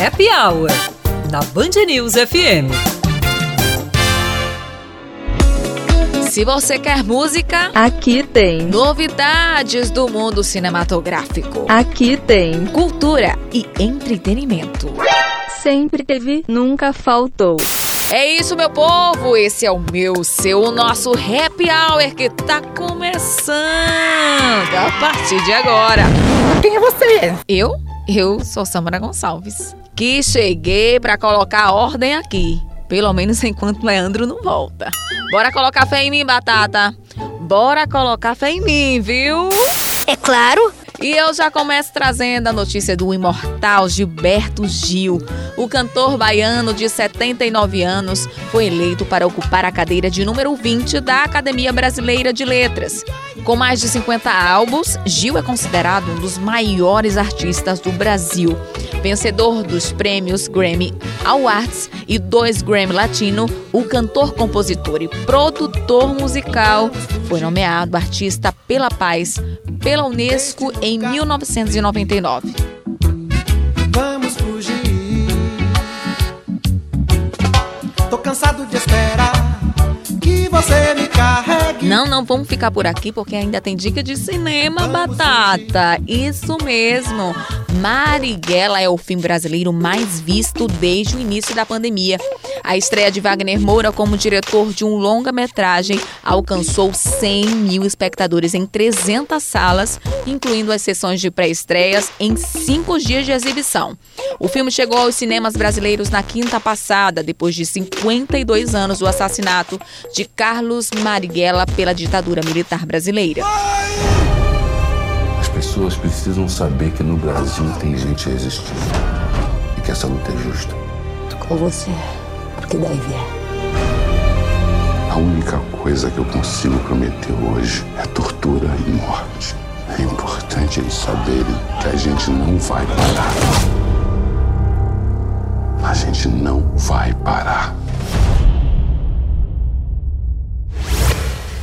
Happy Hour, na Band News FM. Se você quer música, aqui tem. Novidades do mundo cinematográfico, aqui tem. Cultura e entretenimento. Sempre teve, nunca faltou. É isso, meu povo. Esse é o meu, seu, o nosso Happy Hour que tá começando a partir de agora. Quem é você? Eu? Eu sou Samara Gonçalves. Que cheguei para colocar ordem aqui. Pelo menos enquanto Leandro não volta. Bora colocar fé em mim, Batata. Bora colocar fé em mim, viu? É claro. E eu já começo trazendo a notícia do imortal Gilberto Gil. O cantor baiano de 79 anos foi eleito para ocupar a cadeira de número 20 da Academia Brasileira de Letras. Com mais de 50 álbuns, Gil é considerado um dos maiores artistas do Brasil. Vencedor dos prêmios Grammy Awards e dois Grammy Latino, o cantor, compositor e produtor musical foi nomeado Artista pela Paz pela Unesco em 1999. Vamos fugir. Tô cansado de esperar que você me carregue. Não, não vamos ficar por aqui porque ainda tem dica de cinema, Batata. Isso mesmo. Marighella é o filme brasileiro mais visto desde o início da pandemia. A estreia de Wagner Moura como diretor de um longa-metragem alcançou 100 mil espectadores em 300 salas, incluindo as sessões de pré-estreias em cinco dias de exibição. O filme chegou aos cinemas brasileiros na quinta passada, depois de 52 anos do assassinato de Carlos Marighella pela ditadura militar brasileira. As pessoas precisam saber que no Brasil tem gente resistindo e que essa luta é justa. Tô com você que daí vier. A única coisa que eu consigo prometer hoje é tortura e morte. É importante eles saberem que a gente não vai parar. A gente não vai parar.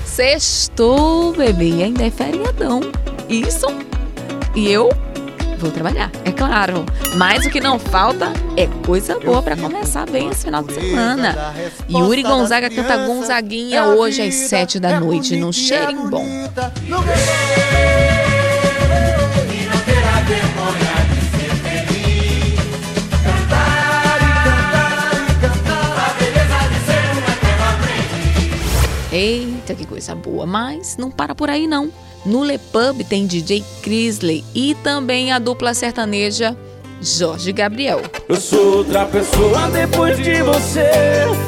Sextou, bebê, ainda é feriadão. Isso. E eu vou trabalhar, é claro. Mas o que não falta é coisa boa para começar bem esse final de semana. Yuri Gonzaga canta Gonzaguinha hoje às sete da noite no Cheirinho Bom. Que coisa boa, mas não para por aí não. No Le Pub tem DJ Crisley e também a dupla sertaneja Jorge Gabriel. Eu sou outra pessoa depois de você.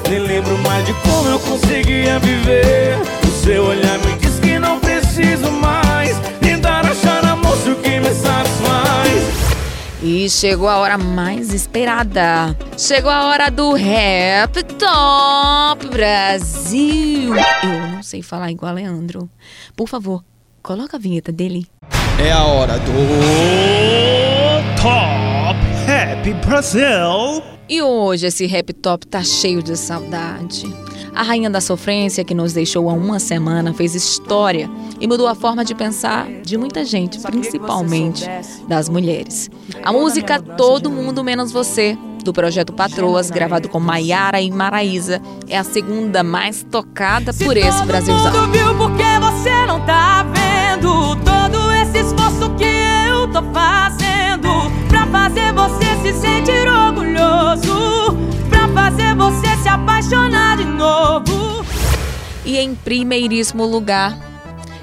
Nem lembro mais de como eu conseguia viver. O seu olhar me diz que não preciso mais. E chegou a hora mais esperada. Chegou a hora do Rap Top Brasil. Eu não sei falar igual a Leandro. Por favor, Coloca a vinheta dele. É a hora do Top Happy Brasil. E hoje esse Rap Top tá cheio de saudade. A rainha da sofrência que nos deixou há uma semana fez história e mudou a forma de pensar de muita gente, principalmente das mulheres. A música Todo Mundo Menos Você do projeto Patroas, gravado com Maiara e Maraísa, é a segunda mais tocada por esse Brasilzão. Viu porque você não tá vendo todo esse esforço que eu tô fazendo pra fazer você se sentir orgulhoso, pra fazer você se apaixonar. E em primeiríssimo lugar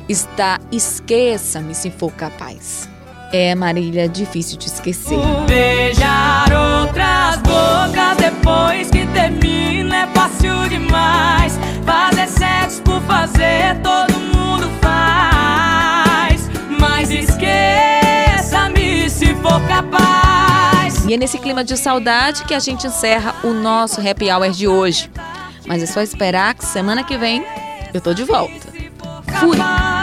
está Esqueça-me se for capaz. É, Marília, difícil de esquecer. Beijar outras bocas depois que termina é fácil demais. Fazer sexo por fazer, todo mundo faz. Mas esqueça-me se for capaz. E é nesse clima de saudade que a gente encerra o nosso happy hour de hoje. Mas é só esperar que semana que vem eu tô de volta. Fui!